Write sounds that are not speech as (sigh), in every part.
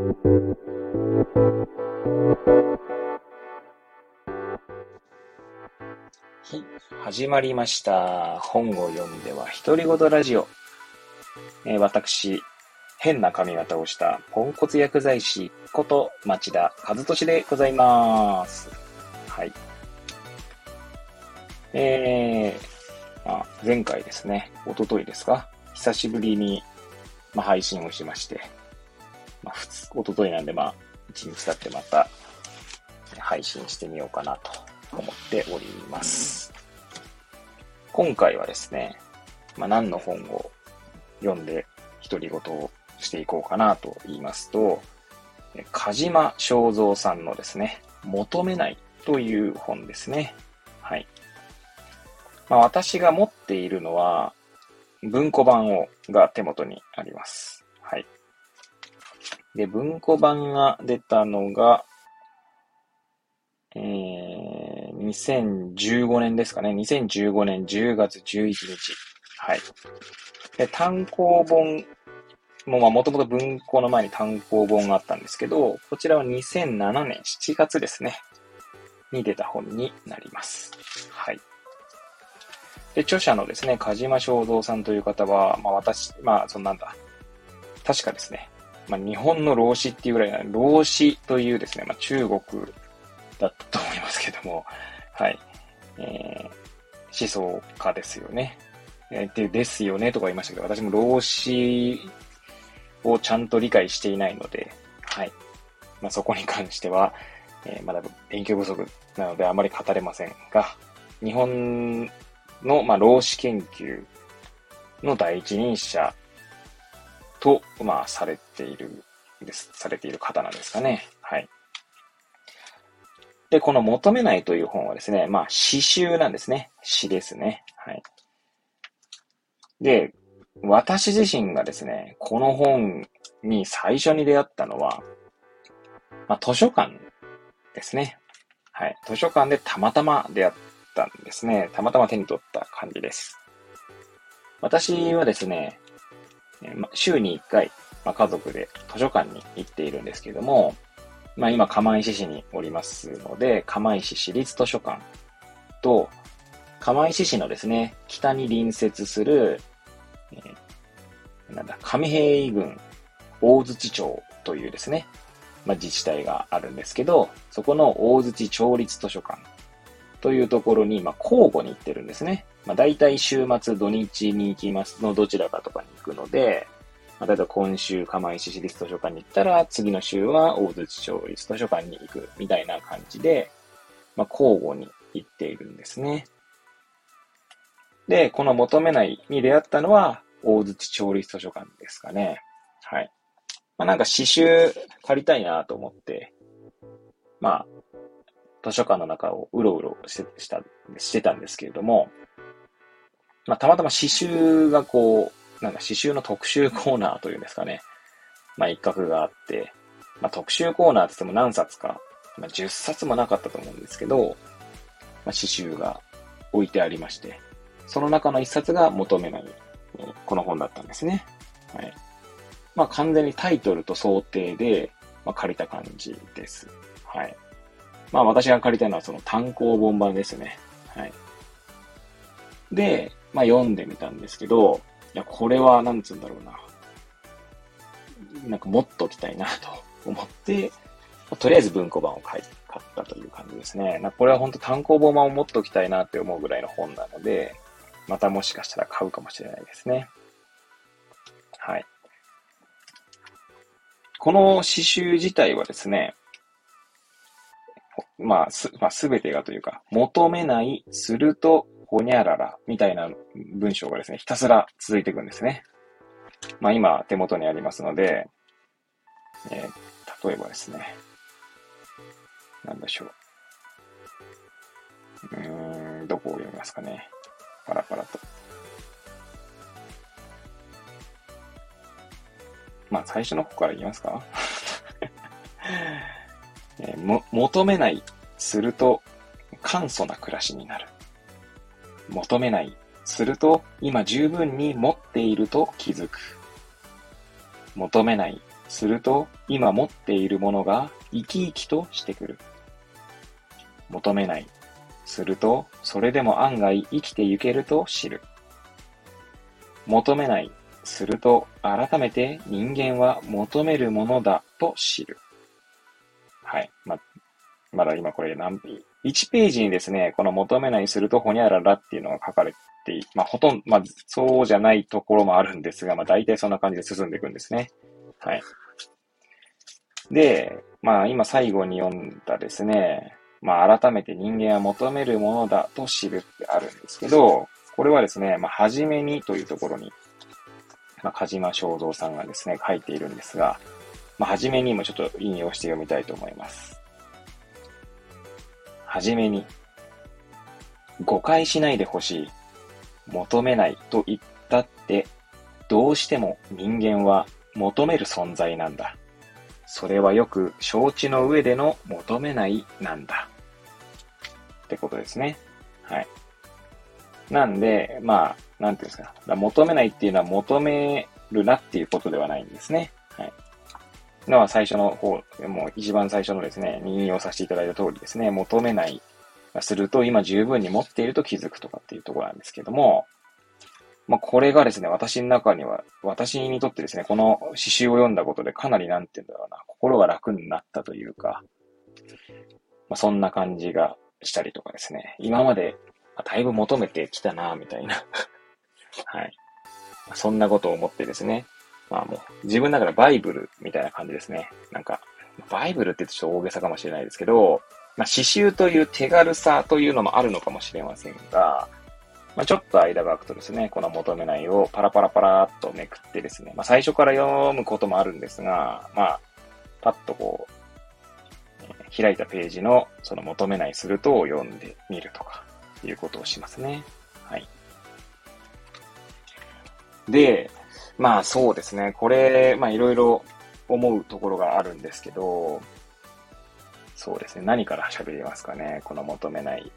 はい、始まりました。本を読んでは独り言ラジオ。えー、私、変な髪型をしたポンコツ薬剤師こと町田和俊でございます。はい。えー、あ、前回ですね、おとといですか？久しぶりに、ま、配信をしまして、まあ、おとといなんで、まあ、一日経ってまた配信してみようかなと思っております。今回はですね、まあ、何の本を読んで独り言をしていこうかなと言いますと、鹿島正蔵さんのですね、求めないという本ですね。はい。まあ、私が持っているのは、文庫版をが手元にあります。はい。で、文庫版が出たのが、えー、2015年ですかね。2015年10月11日。はい。で、単行本もうもともと文庫の前に単行本があったんですけど、こちらは2007年7月ですね。に出た本になります。はい。で、著者のですね、鹿島正蔵さんという方は、まあ私、まあそんなんだ。確かですね、まあ日本の老子っていうぐらいな、老子というですね、まあ中国だったと思いますけども、はい。えー、思想家ですよね。えー、で、ですよねとか言いましたけど、私も老子をちゃんと理解していないので、はい。まあ、そこに関しては、えー、まだ勉強不足なのであまり語れませんが、日本の、まあ、老子研究の第一人者と、まあ、されている、です、されている方なんですかね。はい。で、この求めないという本はですね、まあ、詩集なんですね。詩ですね。はい。で、私自身がですね、この本に最初に出会ったのは、まあ、図書館ですね。はい。図書館でたまたま出会ったんですね。たまたま手に取った感じです。私はですね、週に1回、ま、家族で図書館に行っているんですけども、まあ今、釜石市におりますので、釜石市立図書館と、釜石市のですね、北に隣接する、えー、なんだ、上平郡大槌町というですね、まあ、自治体があるんですけど、そこの大槌町立図書館というところに、ま、交互に行ってるんですね。まあ、大体週末土日に行きますのどちらかとかに行くので、まあ、例えば今週釜石市立図書館に行ったら、次の週は大槌町立図書館に行くみたいな感じで、まあ、交互に行っているんですね。で、この求めないに出会ったのは、大槌町立図書館ですかね。はい。まあ、なんか詩集借りたいなと思って、まあ、図書館の中をうろうろしてしたしてたんですけれども、まあ、たまたま詩集がこう、なんか詩集の特集コーナーというんですかね。まあ、一角があって、まあ、特集コーナーって言っても何冊か、まあ、10冊もなかったと思うんですけど、まあ、詩集が置いてありまして、その中の一冊が求めない、この本だったんですね。はい。まあ、完全にタイトルと想定で、まあ、借りた感じです。はい。まあ私が借りたのはその単行本版ですね。はい。で、まあ読んでみたんですけど、いや、これはなんつうんだろうな。なんか持っときたいなと (laughs) 思って、とりあえず文庫版を買、買ったという感じですね。これは本当単行本版を持っときたいなって思うぐらいの本なので、またもしかしたら買うかもしれないですね。はい。この刺繍自体はですね、まあ、す、まあ、すべてがというか、求めない、すると、ほにゃらら、みたいな文章がですね、ひたすら続いていくんですね。まあ、今、手元にありますので、えー、例えばですね、なんでしょう。うーん、どこを読みますかね。パラパラと。まあ、最初の方から言いますか？え、求めない、すると、簡素な暮らしになる。求めない、すると、今十分に持っていると気づく。求めない、すると、今持っているものが生き生きとしてくる。求めない。すると、それでも案外生きてゆけると知る。求めない。すると、改めて人間は求めるものだと知る。はい。ま、まだ今これ何ページ、1ページにですね、この求めないするとほにゃららっていうのが書かれて、まあ、ほとんど、まあ、そうじゃないところもあるんですが、まあ、大体そんな感じで進んでいくんですね。はい。で、まあ、今最後に読んだですね、まあ、改めて人間は求めるものだと知るってあるんですけど、これはですね、まあ、はじめにというところに、まあ、鹿島正蔵さんがですね、書いているんですが、まあ、はじめにもちょっと引用して読みたいと思います。はじめに、誤解しないでほしい。求めないと言ったって、どうしても人間は求める存在なんだ。それはよく承知の上での求めないなんだ。ってことですね。はい。なんで、まあ、なんていうんですか。か求めないっていうのは求めるなっていうことではないんですね。のは最初の方、もう一番最初のですね、引用させていただいた通りですね、求めないがすると今十分に持っていると気づくとかっていうところなんですけども、まあ、これがですね、私の中には、私にとってですね、この詩集を読んだことでかなりなんて言うんだろうな、心が楽になったというか、まあ、そんな感じがしたりとかですね、今までだいぶ求めてきたな、みたいな (laughs) はい。そんなことを思ってですね、まあもう、自分ながらバイブルみたいな感じですね。なんか、バイブルって言ってちょっと大げさかもしれないですけど、まあ、刺繍という手軽さというのもあるのかもしれませんが、まあ、ちょっと間が空くとですね、この求めないをパラパラパラっとめくってですね、まあ、最初から読むこともあるんですが、まあ、パッとこう、開いたページのその求めないするとを読んでみるとか、いうことをしますね。はい。で、まあそうですね。これ、まあいろいろ思うところがあるんですけど、そうですね。何から喋りますかね。この求めない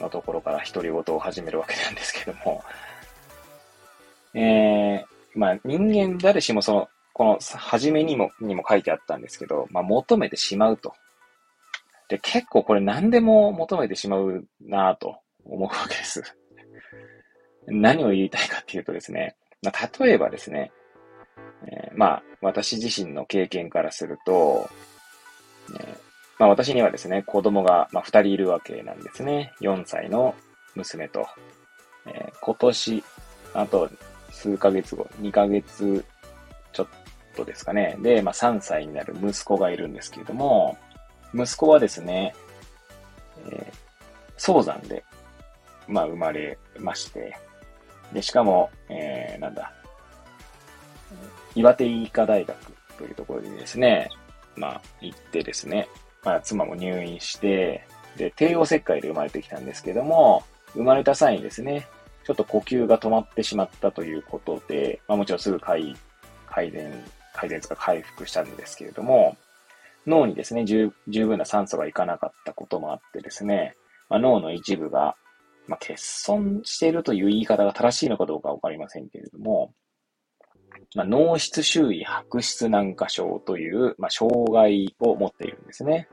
のところから独り言を始めるわけなんですけども。えー、まあ人間誰しもその、この初めにも、にも書いてあったんですけど、まあ求めてしまうと。で、結構これ何でも求めてしまうなぁと思うわけです。何を言いたいかっていうとですね、まあ、例えばですね、えー、まあ、私自身の経験からすると、えー、まあ、私にはですね、子供が、まあ、二人いるわけなんですね。4歳の娘と、えー、今年、あと数ヶ月後、2ヶ月ちょっとですかね。で、まあ、3歳になる息子がいるんですけれども、息子はですね、えー、早産で、まあ、生まれまして、で、しかも、えー、なんだ、岩手医科大学というところにですね、まあ、行ってですね、まあ、妻も入院して、で、帝王切開で生まれてきたんですけども、生まれた際にですね、ちょっと呼吸が止まってしまったということで、まあもちろんすぐ改改善、改善とか回復したんですけれども、脳にですね、十分な酸素がいかなかったこともあってですね、まあ、脳の一部がまあ、欠損しているという言い方が正しいのかどうかわかりませんけれども、まあ、脳室周囲白質軟化症という、まあ、障害を持っているんですね。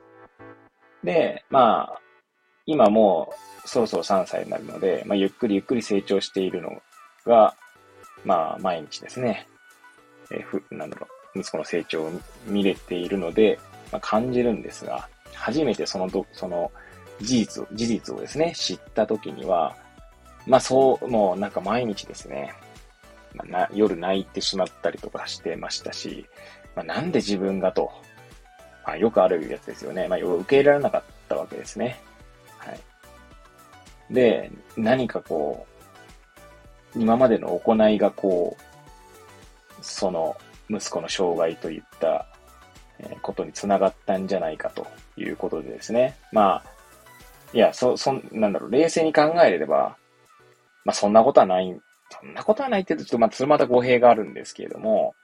で、まあ、今もうそろそろ3歳になるので、まあ、ゆっくりゆっくり成長しているのが、まあ、毎日ですね、え、ふ、なんだろう、息子の成長を見れているので、まあ、感じるんですが、初めてそのど、その、事実を、事実をですね、知った時には、まあそう、もうなんか毎日ですね、まあ、な夜泣いてしまったりとかしてましたし、まあ、なんで自分がと、まあ、よくあるやつですよね。まあ、受け入れられなかったわけですね。はい。で、何かこう、今までの行いがこう、その息子の障害といったことにつながったんじゃないかということでですね。まあ、いや、そ、そ、なんだろう、冷静に考えれば、まあ、そんなことはない、そんなことはないって言うと、ちょっとまあ、それまた語弊があるんですけれども、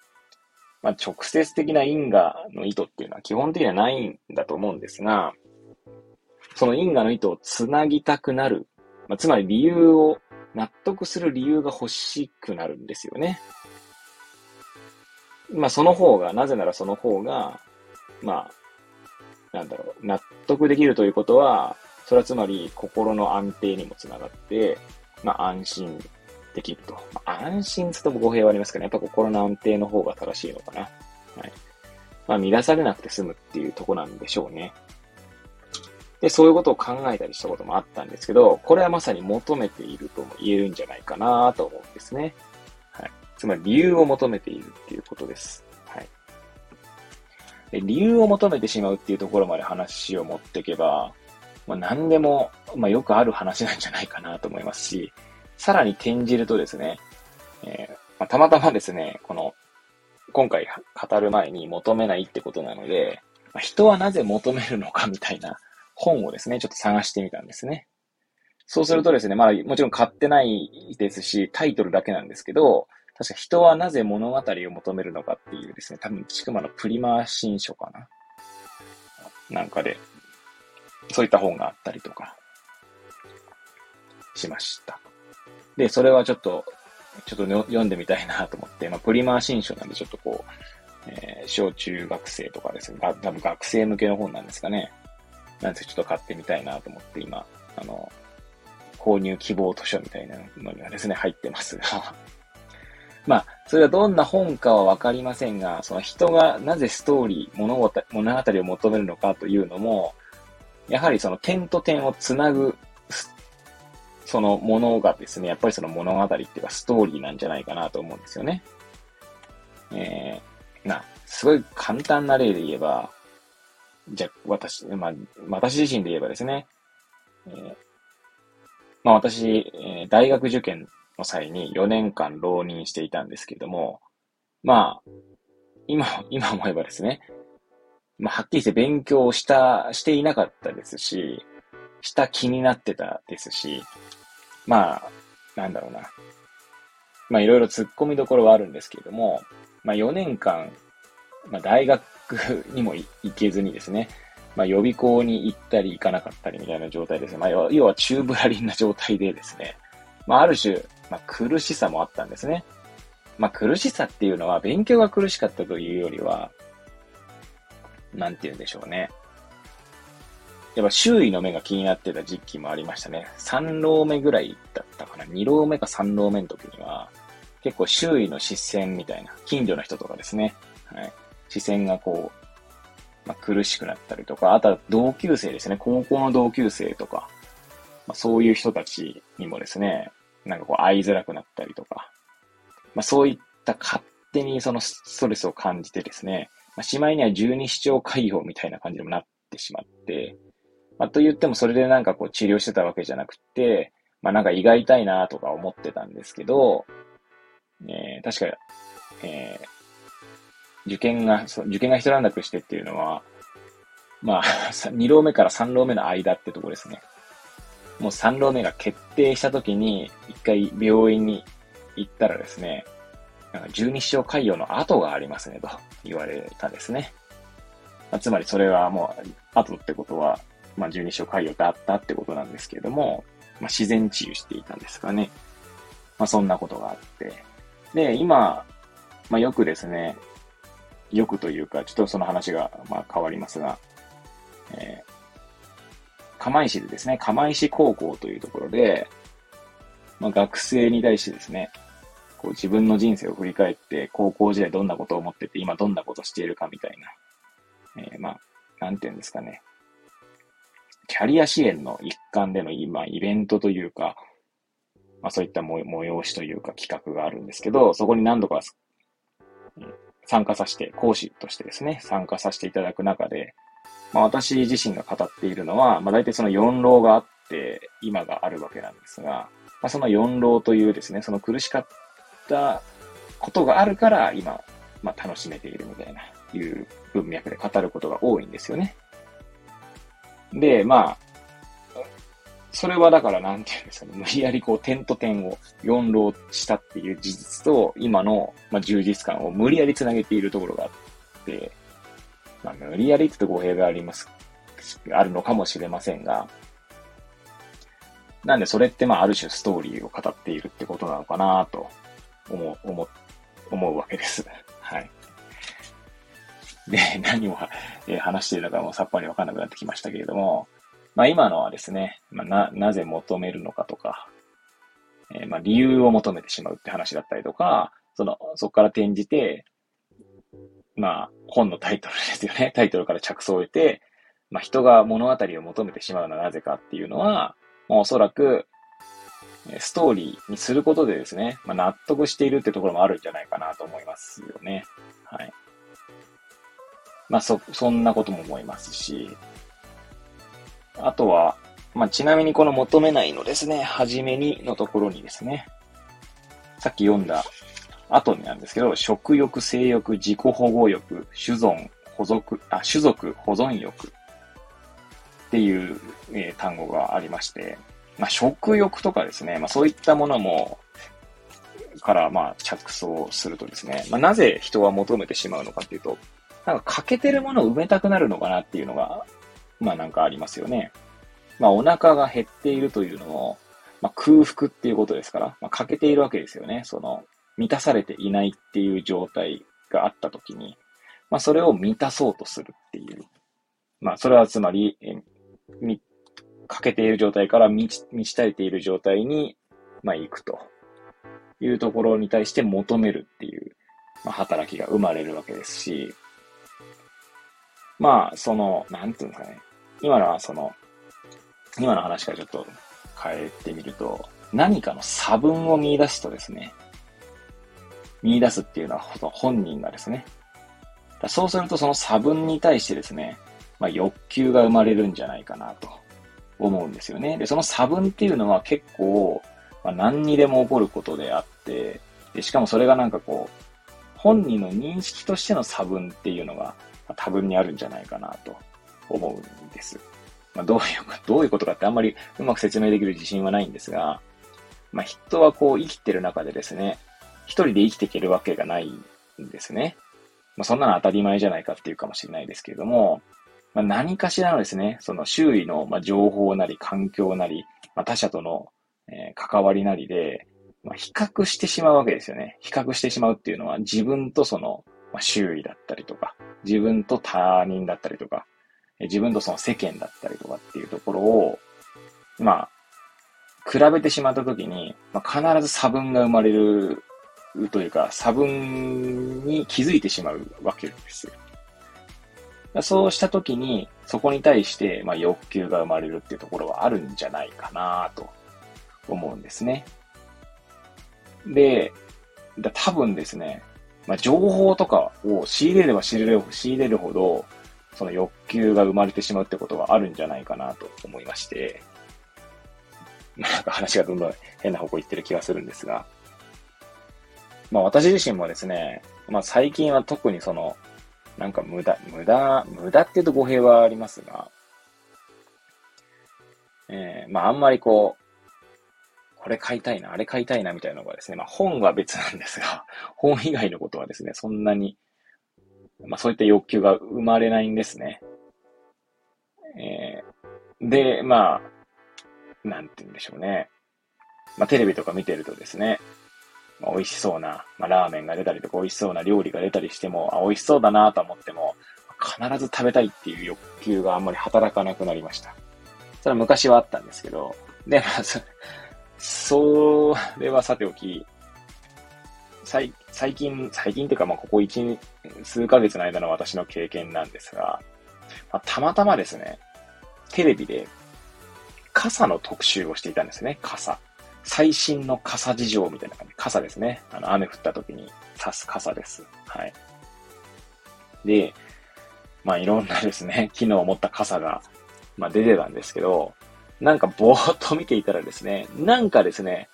まあ、直接的な因果の意図っていうのは基本的にはないんだと思うんですが、その因果の意図をつなぎたくなる。まあ、つまり理由を、納得する理由が欲しくなるんですよね。まあその方が、なぜならその方が、まあ、なんだろう、納得できるということは、それはつまり心の安定にもつながって、まあ安心できると。まあ、安心つとも語弊はありますけど、ね、やっぱ心の安定の方が正しいのかな。はい。まあ乱されなくて済むっていうとこなんでしょうね。で、そういうことを考えたりしたこともあったんですけど、これはまさに求めているとも言えるんじゃないかなと思うんですね。はい。つまり理由を求めているっていうことです。はい。で理由を求めてしまうっていうところまで話を持っていけば、まあ、何でも、まあ、よくある話なんじゃないかなと思いますし、さらに転じるとですね、えー、まあ、たまたまですね、この、今回語る前に求めないってことなので、まあ、人はなぜ求めるのかみたいな本をですね、ちょっと探してみたんですね。そうするとですね、まあもちろん買ってないですし、タイトルだけなんですけど、確か人はなぜ物語を求めるのかっていうですね、多分、ちくまのプリマー新書かななんかで、そういった本があったりとか、しました。で、それはちょっと、ちょっと読んでみたいなと思って、まあ、プリマー新書なんでちょっとこう、えー、小中学生とかですね、多分学生向けの本なんですかね。なんでちょっと買ってみたいなと思って今、あの、購入希望図書みたいなのにはですね、入ってますが (laughs) まあ、それはどんな本かはわかりませんが、その人がなぜストーリー、物語を求めるのかというのも、やはりその点と点をつなぐ、そのものがですね、やっぱりその物語っていうかストーリーなんじゃないかなと思うんですよね。えー、な、すごい簡単な例で言えば、じゃ、私、まあ、私自身で言えばですね、えー、まあ私、えー、大学受験の際に4年間浪人していたんですけれども、まあ、今、今思えばですね、まあ、はっきりして勉強した、していなかったですし、した気になってたですし、まあ、なんだろうな。まあ、いろいろ突っ込みどころはあるんですけれども、まあ、4年間、まあ、大学にも行けずにですね、まあ、予備校に行ったり行かなかったりみたいな状態ですね。まあ、要は中ぶらりんな状態でですね、まあ、ある種、まあ、苦しさもあったんですね。まあ、苦しさっていうのは、勉強が苦しかったというよりは、なんて言うんでしょうね。やっぱ周囲の目が気になってた時期もありましたね。3浪目ぐらいだったかな。2浪目か3浪目の時には、結構周囲の視線みたいな、近所の人とかですね。はい。視線がこう、まあ、苦しくなったりとか、あとは同級生ですね。高校の同級生とか、まあ、そういう人たちにもですね、なんかこう会いづらくなったりとか、まあ、そういった勝手にそのストレスを感じてですね、まあ、しまいには十二指腸潰瘍みたいな感じにもなってしまって、まあ、と言ってもそれでなんかこう治療してたわけじゃなくて、まあなんか胃が痛いなとか思ってたんですけど、えー、確か、えー、受験が、受験が一段落してっていうのは、まあ、(laughs) 2浪目から3浪目の間ってとこですね。もう3浪目が決定した時に、一回病院に行ったらですね、十二指腸潰瘍の後がありますね、と言われたですね。つまりそれはもう、後ってことは、まあ、十二指腸潰瘍があったってことなんですけれども、まあ、自然治癒していたんですかね。まあ、そんなことがあって。で、今、まあ、よくですね、よくというか、ちょっとその話が、まあ、変わりますが、えー、釜石でですね、釜石高校というところで、まあ、学生に対してですね、こう自分の人生を振り返って、高校時代どんなことを思ってて、今どんなことしているかみたいな、えー、まあ、なんていうんですかね。キャリア支援の一環での今、イベントというか、まあそういった催しというか企画があるんですけど、そこに何度か、参加させて、講師としてですね、参加させていただく中で、まあ私自身が語っているのは、まあ大体その4浪があって、今があるわけなんですが、まあその4浪というですね、その苦しかっったことがあるから、今、まあ、楽しめているみたいな、いう文脈で語ることが多いんですよね。で、まあ、それはだからなんていうんですかね、無理やりこう点と点を4浪したっていう事実と、今の、まあ、充実感を無理やり繋げているところがあって、まあ、無理やりって言うと語弊があります、あるのかもしれませんが、なんでそれってまあある種ストーリーを語っているってことなのかなと思う、思う、思うわけです。(laughs) はい。で、(laughs) 何を、え、話しているのかもさっぱりわかんなくなってきましたけれども、まあ今のはですね、まあ、な、なぜ求めるのかとか、えー、まあ理由を求めてしまうって話だったりとか、その、そこから転じて、まあ本のタイトルですよね。(laughs) タイトルから着想を得て、まあ人が物語を求めてしまうのはなぜかっていうのは、まあ、おそらく、ストーリーにすることでですね、まあ、納得しているってところもあるんじゃないかなと思いますよね。はい。まあ、そ、そんなことも思いますし、あとは、まあ、ちなみにこの求めないのですね、はじめにのところにですね、さっき読んだ後になんですけど、食欲、性欲、自己保護欲、種存、保属、あ、種族、保存欲っていう、えー、単語がありまして、まあ、食欲とかですね、まあ、そういったものも、からまあ着想するとですね、まあ、なぜ人は求めてしまうのかっていうと、なんか欠けてるものを埋めたくなるのかなっていうのが、まあなんかありますよね。まあお腹が減っているというのも、まあ空腹っていうことですから、まあ欠けているわけですよね。その、満たされていないっていう状態があったときに、まあそれを満たそうとするっていう。まあそれはつまり、え、欠けている状態から満ち満ち足りている状態に、まあ行くと。いうところに対して求めるっていう、まあ、働きが生まれるわけですし、まあ、その、なんていうんですかね。今のはその、今の話からちょっと変えてみると、何かの差分を見出すとですね、見出すっていうのは本人がですね、そうするとその差分に対してですね、まあ、欲求が生まれるんじゃないかなと。思うんですよね。で、その差分っていうのは結構、まあ、何にでも起こることであって、でしかもそれがなんかこう、本人の認識としての差分っていうのが多分にあるんじゃないかなと思うんです。まあ、どういう、どういうことかってあんまりうまく説明できる自信はないんですが、まあ、人はこう生きてる中でですね、一人で生きていけるわけがないんですね。まあ、そんなの当たり前じゃないかっていうかもしれないですけれども、まあ、何かしらのですね、その周囲の情報なり環境なり、まあ、他者との、関わりなりで、まあ、比較してしまうわけですよね。比較してしまうっていうのは自分とその、周囲だったりとか、自分と他人だったりとか、自分とその世間だったりとかっていうところを、まあ、比べてしまったときに、まあ、必ず差分が生まれるというか、差分に気づいてしまうわけですよ。そうしたときに、そこに対して、まあ、欲求が生まれるっていうところはあるんじゃないかなと思うんですね。で、多分ですね、まあ、情報とかを仕入れれば仕入れる仕入れるほど、その欲求が生まれてしまうってことがあるんじゃないかなと思いまして、なんか話がどんどん変な方向行ってる気がするんですが、まあ私自身もですね、まあ最近は特にその、なんか無駄、無駄、無駄って言うと語弊はありますが、えー、まああんまりこう、これ買いたいな、あれ買いたいな、みたいなのがですね、まあ本は別なんですが、(laughs) 本以外のことはですね、そんなに、まあそういった欲求が生まれないんですね。えー、で、まあ、なんて言うんでしょうね。まあテレビとか見てるとですね、まあ、美味しそうな、まあラーメンが出たりとか美味しそうな料理が出たりしても、あ、美味しそうだなと思っても、必ず食べたいっていう欲求があんまり働かなくなりました。それは昔はあったんですけど、で、まあ、それはさておき、最最近、最近っていうか、まあ、ここ一、数ヶ月の間の私の経験なんですが、まあ、たまたまですね、テレビで傘の特集をしていたんですね、傘。最新の傘事情みたいな感じ。傘ですね。あの、雨降った時に差す傘です。はい。で、まあ、いろんなですね、(laughs) 機能を持った傘が、まあ、出てたんですけど、なんかぼーっと見ていたらですね、なんかですね、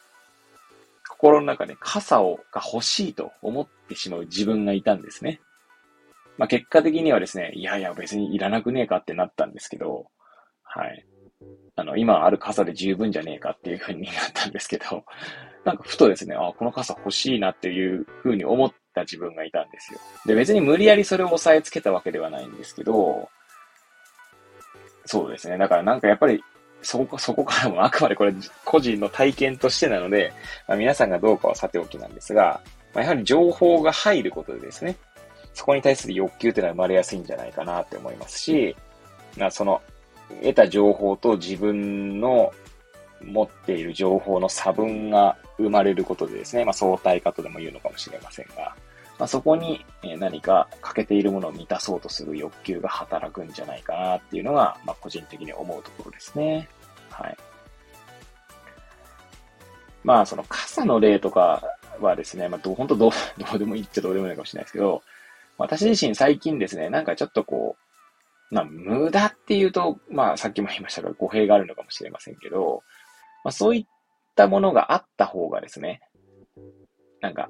心の中で傘をが欲しいと思ってしまう自分がいたんですね。まあ、結果的にはですね、いやいや別にいらなくねえかってなったんですけど、はい。あの、今ある傘で十分じゃねえかっていう風になったんですけど、(laughs) なんかふとですね、あ、この傘欲しいなっていう風に思った自分がいたんですよ。で、別に無理やりそれを押さえつけたわけではないんですけど、そうですね。だからなんかやっぱりそこ、そこからも (laughs) あくまでこれ個人の体験としてなので、まあ、皆さんがどうかはさておきなんですが、まあ、やはり情報が入ることでですね、そこに対する欲求っていうのは生まれやすいんじゃないかなって思いますし、まあ、その、得た情報と自分の持っている情報の差分が生まれることでですね、まあ、相対化とでも言うのかもしれませんが、まあ、そこに何か欠けているものを満たそうとする欲求が働くんじゃないかなっていうのが、まあ、個人的に思うところですね。はい。まあ、その傘の例とかはですね、まあ、ど、本当どう、(laughs) どうでもいいっちゃどうでもいいかもしれないですけど、私自身最近ですね、なんかちょっとこう、まあ、無駄っていうと、まあ、さっきも言いましたが、語弊があるのかもしれませんけど、まあ、そういったものがあった方がですね、なんか、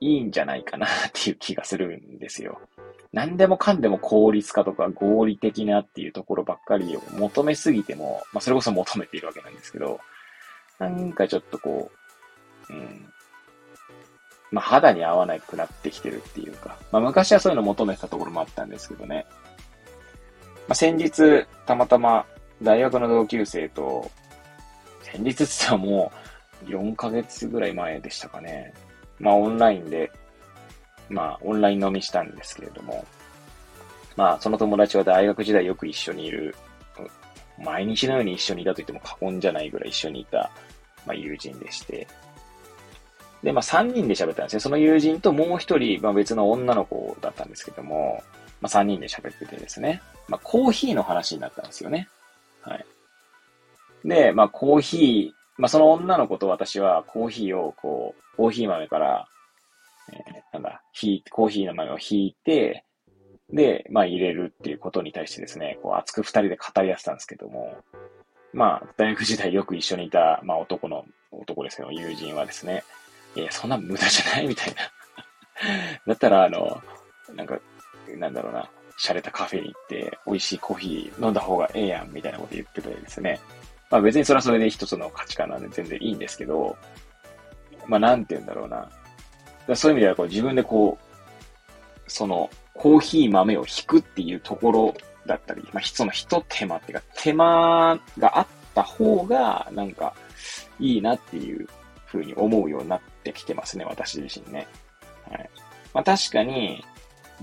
いいんじゃないかなっていう気がするんですよ。何でもかんでも効率化とか合理的なっていうところばっかりを求めすぎても、まあそれこそ求めているわけなんですけど、なんかちょっとこう、うん、まあ肌に合わなくなってきてるっていうか、まあ昔はそういうの求めてたところもあったんですけどね。まあ先日、たまたま大学の同級生と、先日って言ったらもう4ヶ月ぐらい前でしたかね。まあオンラインで、まあオンライン飲みしたんですけれども、まあその友達は大学時代よく一緒にいる、毎日のように一緒にいたと言っても過言じゃないぐらい一緒にいた、まあ友人でして、で、まあ3人で喋ったんですね。その友人ともう一人、まあ別の女の子だったんですけども、まあ3人で喋っててですね、まあコーヒーの話になったんですよね。はい。で、まあコーヒー、まあその女の子と私はコーヒーをこう、コーヒー豆から、えー、なんだ、ひ、コーヒーの豆をひいて、で、まあ入れるっていうことに対してですね、こう熱く二人で語り合ってたんですけども、まあ、大学時代よく一緒にいた、まあ男の、男ですけど、友人はですね、いや、そんな無駄じゃないみたいな。(laughs) だったら、あの、なんか、なんだろうな、洒落たカフェに行って、美味しいコーヒー飲んだ方がええやん、みたいなこと言っててですね。まあ別にそれはそれで一つの価値観なんで全然いいんですけど、まあ、なんて言うんだろうな。そういう意味ではこう自分でこう、その、コーヒー豆を引くっていうところだったり、まあ、その一手間っていうか、手間があった方が、なんか、いいなっていうふうに思うようになってきてますね、私自身ね。はい。まあ、確かに、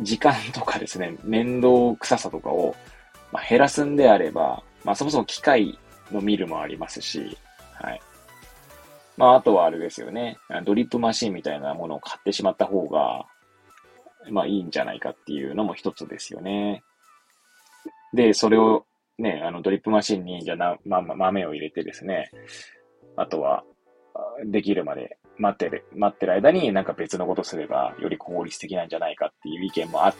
時間とかですね、(laughs) 面倒くさとかを、まあ、減らすんであれば、まあ、そもそも機械の見るもありますし、はい。まあ、あとはあれですよね。ドリップマシンみたいなものを買ってしまった方が、まあいいんじゃないかっていうのも一つですよね。で、それをね、あのドリップマシンに、じゃな、ま、豆を入れてですね、あとは、できるまで待ってる、待ってる間になんか別のことすればより効率的なんじゃないかっていう意見もあ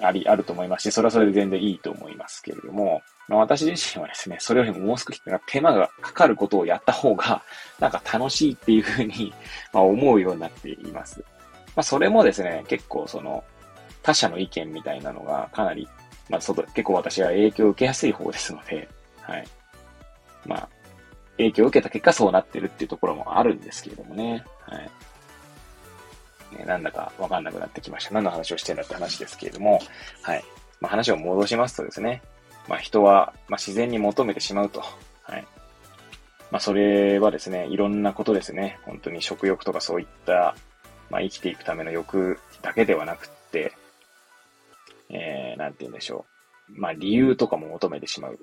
あり、あると思いますし、それはそれで全然いいと思いますけれども、まあ、私自身はですね、それよりももう少し手間がかかることをやった方が、なんか楽しいっていうふうに、まあ、思うようになっています。まあ、それもですね、結構その、他者の意見みたいなのがかなり、まあ、外、結構私は影響を受けやすい方ですので、はい。まあ、影響を受けた結果そうなってるっていうところもあるんですけれどもね。はい。なんだかわかんなくなってきました。何の話をしてるんだって話ですけれども、はい。まあ、話を戻しますとですね、まあ、人は、まあ、自然に求めてしまうと。はい。まあ、それはですね、いろんなことですね。本当に食欲とかそういった、まあ、生きていくための欲だけではなくって、えー、なんて言うんでしょう。まあ、理由とかも求めてしまう。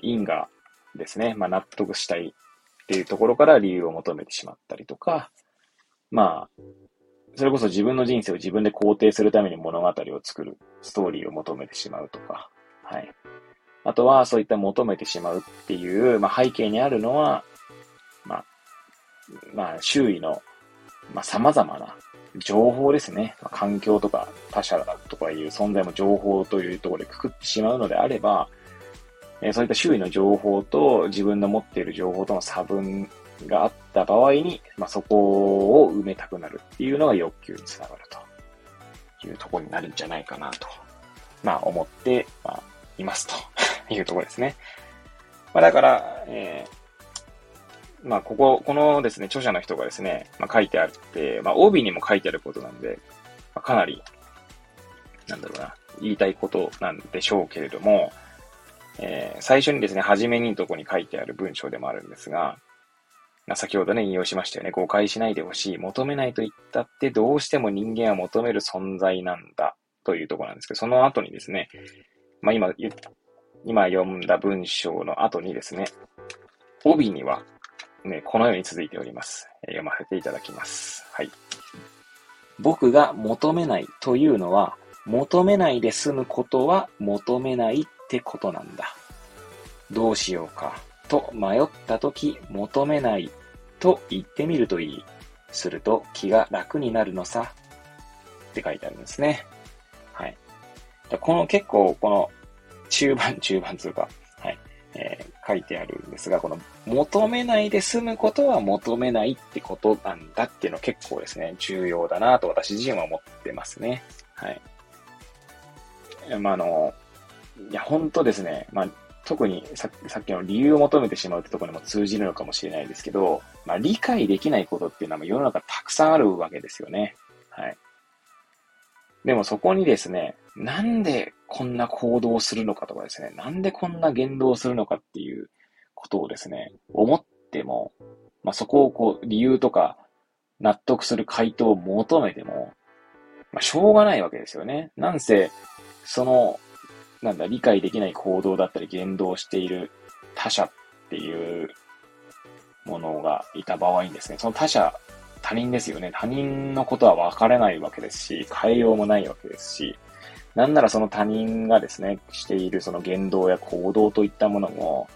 因果ですね。まあ、納得したいっていうところから理由を求めてしまったりとか、まあ、それこそ自分の人生を自分で肯定するために物語を作る、ストーリーを求めてしまうとか、はい。あとは、そういった求めてしまうっていう、まあ、背景にあるのは、まあ、まあ、周囲の、まあ、様々な情報ですね。まあ、環境とか他者だとかいう存在も情報というところでくくってしまうのであれば、えー、そういった周囲の情報と自分の持っている情報との差分があった場合に、まあ、そこを埋めたくなるっていうのが欲求につながるというところになるんじゃないかなと、まあ、思って、まあ、いますと (laughs) いうところですね。まあ、だから、えー、まあ、ここ、このですね、著者の人がですね、まあ、書いてあって、まあ、帯にも書いてあることなんで、まあ、かなり、なんだろうな、言いたいことなんでしょうけれども、えー、最初にですね、初めにのとこに書いてある文章でもあるんですが、先ほどね、引用しましたよね。誤解しないでほしい。求めないと言ったってどうしても人間は求める存在なんだ。というところなんですけど、その後にですね、まあ今、今読んだ文章の後にですね、帯には、ね、このように続いております。読ませていただきます。はい。僕が求めないというのは、求めないで済むことは求めないってことなんだ。どうしようかと迷った時、求めないと言ってみるといい。すると気が楽になるのさ。って書いてあるんですね。はい。この結構、この中盤、中盤つうか、はい。えー、書いてあるんですが、この求めないで済むことは求めないってことなんだっていうの結構ですね、重要だなと私自身は思ってますね。はい。まあ、あの、いや、本当ですね、まあ、特にさっきの理由を求めてしまうってところにも通じるのかもしれないですけど、まあ、理解できないことっていうのは世の中たくさんあるわけですよね。はい。でもそこにですね、なんでこんな行動をするのかとかですね、なんでこんな言動をするのかっていうことをですね、思っても、まあ、そこをこう理由とか納得する回答を求めても、まあ、しょうがないわけですよね。なんせ、そのなんだ、理解できない行動だったり言動している他者っていうものがいた場合にですね、その他者、他人ですよね。他人のことは分からないわけですし、変えようもないわけですし、なんならその他人がですね、しているその言動や行動といったものも、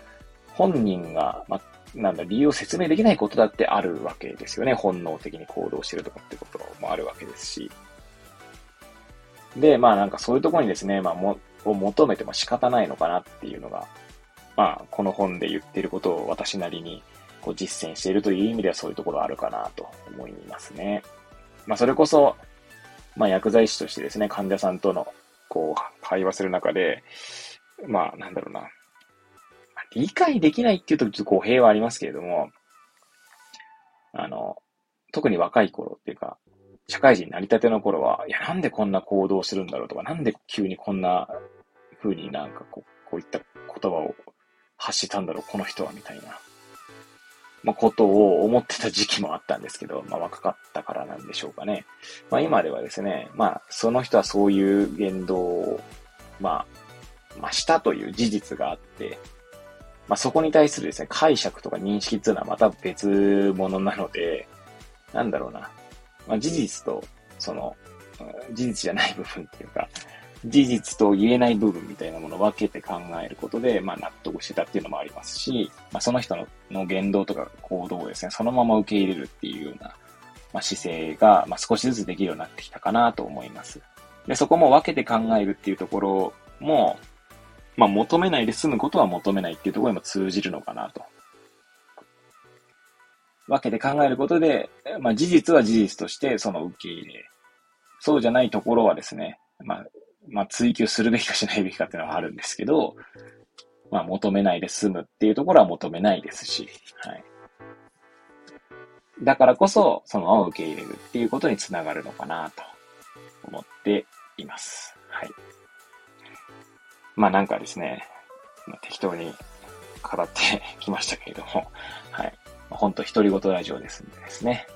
本人が、ま、なんだ、理由を説明できないことだってあるわけですよね。本能的に行動してるとかってこともあるわけですし。で、まあなんかそういうところにですね、まあも、を求めても仕方ないのかなっていうのが、まあ、この本で言ってることを私なりにこう実践しているという意味ではそういうところあるかなと思いますね。まあ、それこそ、まあ、薬剤師としてですね、患者さんとの、こう、会話する中で、まあ、なんだろうな。理解できないっていうとちょっと語弊はありますけれども、あの、特に若い頃っていうか、社会人になりたての頃は、いや、なんでこんな行動するんだろうとか、なんで急にこんな風になんかこう、こういった言葉を発したんだろう、この人は、みたいな、まあ、ことを思ってた時期もあったんですけど、まあ、若かったからなんでしょうかね。まあ、今ではですね、まあ、その人はそういう言動を、まあ、まあ、したという事実があって、まあ、そこに対するですね、解釈とか認識っていうのはまた別物なので、なんだろうな。まあ、事実と、その、事実じゃない部分っていうか、事実と言えない部分みたいなものを分けて考えることで、まあ納得してたっていうのもありますし、まあその人のの言動とか行動をですね、そのまま受け入れるっていうような、まあ、姿勢が、まあ少しずつできるようになってきたかなと思います。で、そこも分けて考えるっていうところも、まあ求めないで済むことは求めないっていうところにも通じるのかなと分けて考えることで、まあ事実は事実としてその受け入れ、そうじゃないところはですね、まあ、まあ追求するべきかしないべきかっていうのはあるんですけど、まあ求めないで済むっていうところは求めないですし、はい。だからこそ、そのまま受け入れるっていうことにつながるのかなと思っています。はい。まあなんかですね、まあ、適当に語ってきましたけれども、はい。ほんと独り言ラジオですんでですね。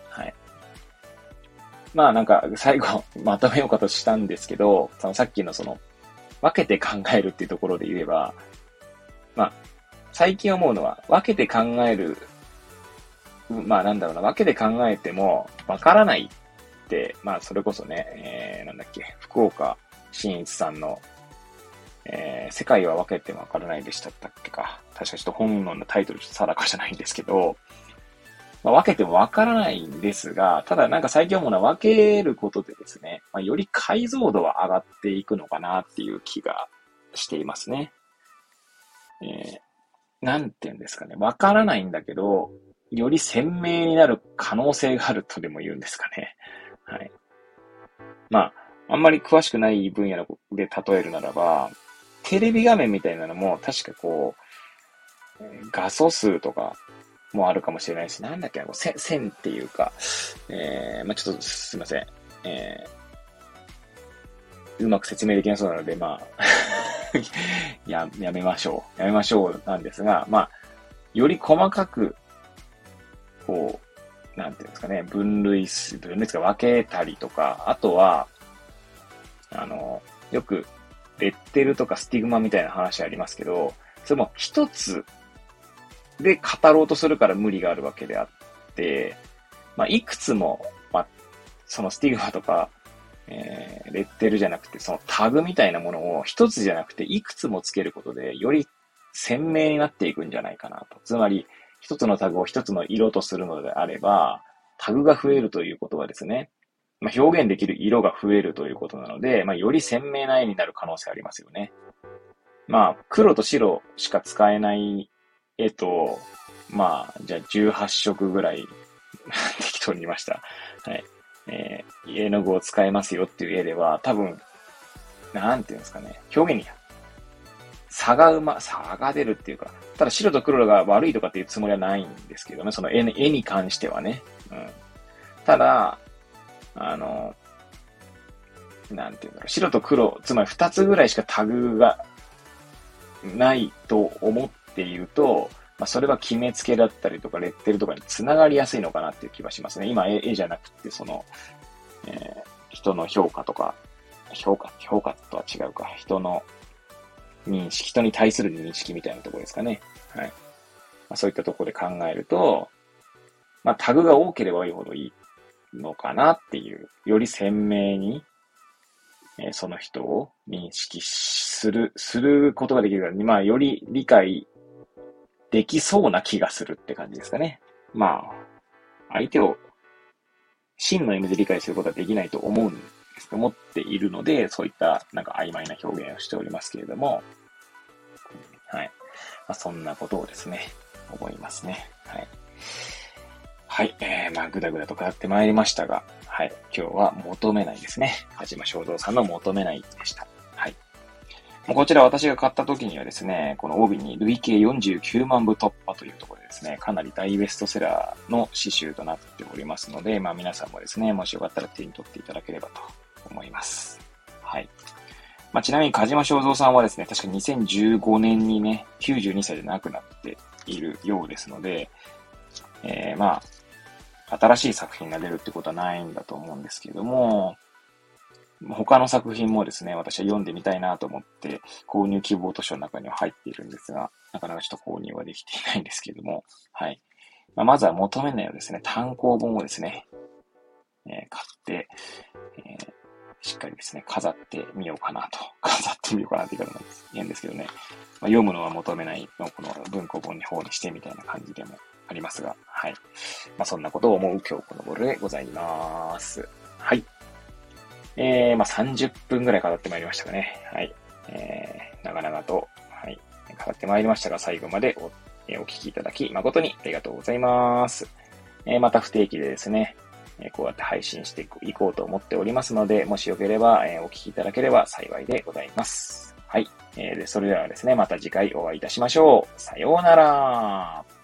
まあなんか最後まとめようかとしたんですけど、そのさっきのその分けて考えるっていうところで言えば、まあ最近思うのは分けて考える、まあなんだろうな、分けて考えてもわからないって、まあそれこそね、えー、なんだっけ、福岡新一さんのえー、世界は分けてもわからないでしたっけか。確かちょっと本のタイトルちょっと定かじゃないんですけど、まあ、分けてもわからないんですが、ただなんか最近思うのは分けることでですね、まあ、より解像度は上がっていくのかなっていう気がしていますね。えー、なんて言うんですかね。わからないんだけど、より鮮明になる可能性があるとでも言うんですかね。はい。まあ、あんまり詳しくない分野で例えるならば、テレビ画面みたいなのも確かこう、画素数とかもあるかもしれないし、なんだっけな、こう線線っていうか、えー、まあ、ちょっとすいません。えー、うまく説明できなそうなので、まあ (laughs) や、やめましょう。やめましょうなんですが、まあ、より細かく、こう、なんていうんですかね、分類す、分類か分けたりとか、あとは、あの、よく、レッテルとかスティグマみたいな話ありますけど、それも一つで語ろうとするから無理があるわけであって、まあ、いくつも、まあ、そのスティグマとか、えー、レッテルじゃなくて、そのタグみたいなものを一つじゃなくていくつもつけることで、より鮮明になっていくんじゃないかなと。つまり、一つのタグを一つの色とするのであれば、タグが増えるということはですね、まあ、表現できる色が増えるということなので、まあ、より鮮明な絵になる可能性ありますよね。まあ、黒と白しか使えない絵と、まあ、じゃあ18色ぐらい (laughs) 適当に言いました。はい。えー、絵の具を使えますよっていう絵では、多分、なんていうんですかね、表現に差がうま、差が出るっていうか、ただ白と黒が悪いとかっていうつもりはないんですけどね、その絵絵に関してはね。うん。ただ、あの、なんていうんだろう、白と黒、つまり二つぐらいしかタグがないと思っっていると、まあ、それは決めつけだったりとか、レッテルとかにつながりやすいのかなっていう気はしますね。今、絵絵じゃなくて、その、えー、人の評価とか、評価、評価とは違うか、人の認識、人に対する認識みたいなところですかね。はい。まあ、そういったところで考えると、まあ、タグが多ければ多いほどいいのかなっていう、より鮮明に、えー、その人を認識する、することができるから、まあ、より理解できそうな気がするって感じですかね。まあ、相手を真の意味で理解することはできないと思うんです思っているので、そういったなんか曖昧な表現をしておりますけれども、はい。まあ、そんなことをですね、思いますね。はい。はい。えー、まあ、ぐだぐだと語ってまいりましたが、はい。今日は求めないですね。はじま正道さんの求めないでした。こちら私が買った時にはですね、この帯に累計49万部突破というところでですね、かなり大ベストセラーの刺繍となっておりますので、まあ皆さんもですね、もしよかったら手に取っていただければと思います。はい。まあ、ちなみに、梶間正蔵さんはですね、確か2015年にね、92歳で亡くなっているようですので、えー、まあ、新しい作品が出るってことはないんだと思うんですけども、他の作品もですね、私は読んでみたいなと思って、購入希望図書の中には入っているんですが、なかなかちょっと購入はできていないんですけれども、はい。まあ、まずは求めないをですね、単行本をですね、えー、買って、えー、しっかりですね、飾ってみようかなと。(laughs) 飾ってみようかなって言い方なんです。言うんですけどね。まあ、読むのは求めないのこの文庫本に方にしてみたいな感じでもありますが、はい。まあ、そんなことを思う今日この頃でございます。はい。えー、まあ、30分ぐらい語ってまいりましたかね。はい。えー、長々と、はい。語ってまいりましたが、最後までお、えー、お聞きいただき誠にありがとうございます。えー、また不定期でですね、えこうやって配信していこうと思っておりますので、もしよければ、えお聞きいただければ幸いでございます。はい。えー、それではですね、また次回お会いいたしましょう。さようなら。